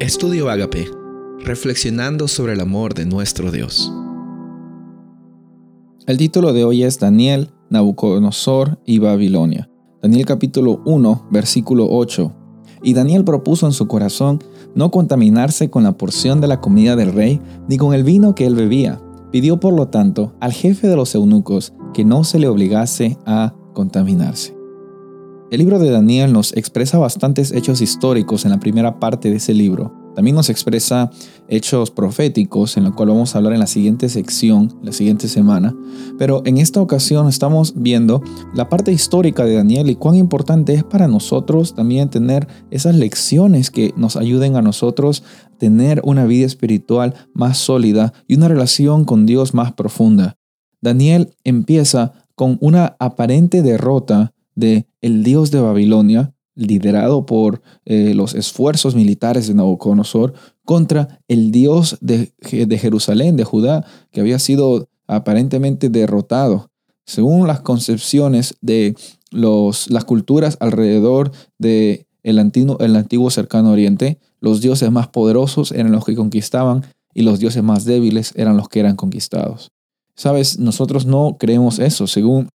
Estudio Agape, reflexionando sobre el amor de nuestro Dios. El título de hoy es Daniel, Nabucodonosor y Babilonia. Daniel capítulo 1, versículo 8. Y Daniel propuso en su corazón no contaminarse con la porción de la comida del rey, ni con el vino que él bebía. Pidió por lo tanto al jefe de los eunucos que no se le obligase a contaminarse. El libro de Daniel nos expresa bastantes hechos históricos en la primera parte de ese libro. También nos expresa hechos proféticos, en lo cual vamos a hablar en la siguiente sección, la siguiente semana. Pero en esta ocasión estamos viendo la parte histórica de Daniel y cuán importante es para nosotros también tener esas lecciones que nos ayuden a nosotros tener una vida espiritual más sólida y una relación con Dios más profunda. Daniel empieza con una aparente derrota de el dios de Babilonia, liderado por eh, los esfuerzos militares de Nabucodonosor, contra el dios de, de Jerusalén, de Judá, que había sido aparentemente derrotado. Según las concepciones de los, las culturas alrededor de el antiguo, el antiguo cercano oriente, los dioses más poderosos eran los que conquistaban y los dioses más débiles eran los que eran conquistados. Sabes, nosotros no creemos eso. Según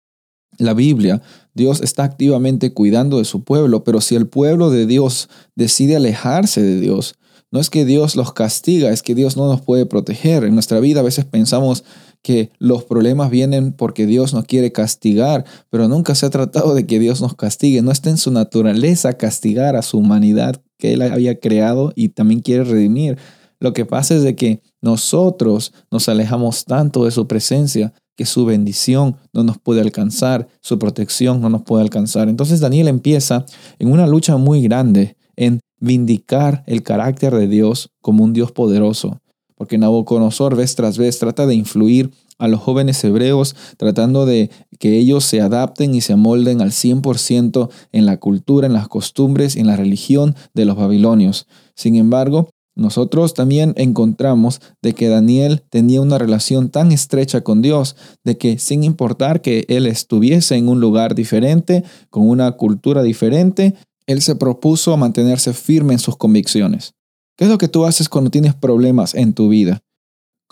la Biblia, Dios está activamente cuidando de su pueblo, pero si el pueblo de Dios decide alejarse de Dios, no es que Dios los castiga, es que Dios no nos puede proteger. En nuestra vida a veces pensamos que los problemas vienen porque Dios nos quiere castigar, pero nunca se ha tratado de que Dios nos castigue. No está en su naturaleza castigar a su humanidad que Él había creado y también quiere redimir. Lo que pasa es de que nosotros nos alejamos tanto de su presencia que su bendición no nos puede alcanzar, su protección no nos puede alcanzar. Entonces Daniel empieza en una lucha muy grande en vindicar el carácter de Dios como un Dios poderoso, porque Nabucodonosor vez tras vez trata de influir a los jóvenes hebreos, tratando de que ellos se adapten y se amolden al 100% en la cultura, en las costumbres, en la religión de los babilonios. Sin embargo, nosotros también encontramos de que Daniel tenía una relación tan estrecha con Dios, de que sin importar que él estuviese en un lugar diferente, con una cultura diferente, él se propuso mantenerse firme en sus convicciones. ¿Qué es lo que tú haces cuando tienes problemas en tu vida?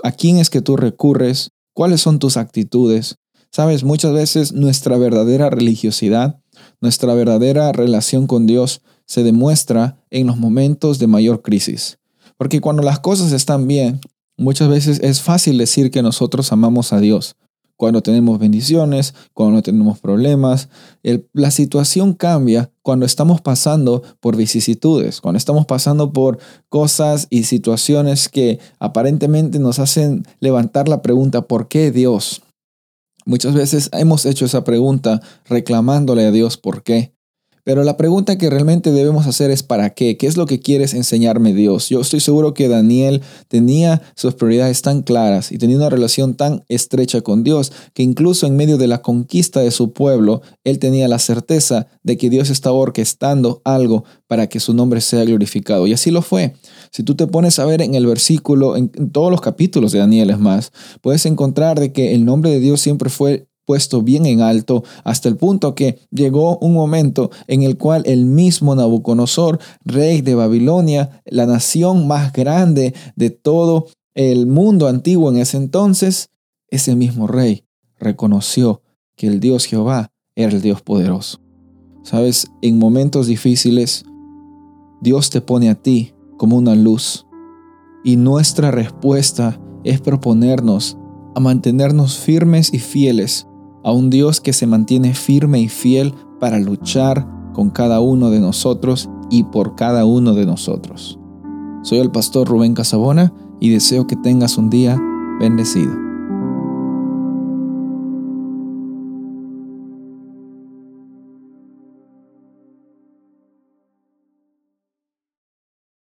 ¿A quién es que tú recurres? ¿Cuáles son tus actitudes? Sabes, muchas veces nuestra verdadera religiosidad, nuestra verdadera relación con Dios se demuestra en los momentos de mayor crisis. Porque cuando las cosas están bien, muchas veces es fácil decir que nosotros amamos a Dios. Cuando tenemos bendiciones, cuando tenemos problemas, la situación cambia cuando estamos pasando por vicisitudes, cuando estamos pasando por cosas y situaciones que aparentemente nos hacen levantar la pregunta, ¿por qué Dios? Muchas veces hemos hecho esa pregunta reclamándole a Dios por qué. Pero la pregunta que realmente debemos hacer es ¿para qué? ¿Qué es lo que quieres enseñarme Dios? Yo estoy seguro que Daniel tenía sus prioridades tan claras y tenía una relación tan estrecha con Dios que incluso en medio de la conquista de su pueblo, él tenía la certeza de que Dios estaba orquestando algo para que su nombre sea glorificado. Y así lo fue. Si tú te pones a ver en el versículo, en, todos los capítulos de Daniel es más, puedes encontrar de que el nombre de Dios siempre fue puesto bien en alto hasta el punto que llegó un momento en el cual el mismo Nabucodonosor, rey de Babilonia, la nación más grande de todo el mundo antiguo en ese entonces, ese mismo rey reconoció que el Dios Jehová era el Dios poderoso. Sabes, en momentos difíciles, Dios te pone a ti como una luz y nuestra respuesta es proponernos a mantenernos firmes y fieles a un Dios que se mantiene firme y fiel para luchar con cada uno de nosotros y por cada uno de nosotros. Soy el pastor Rubén Casabona y deseo que tengas un día bendecido.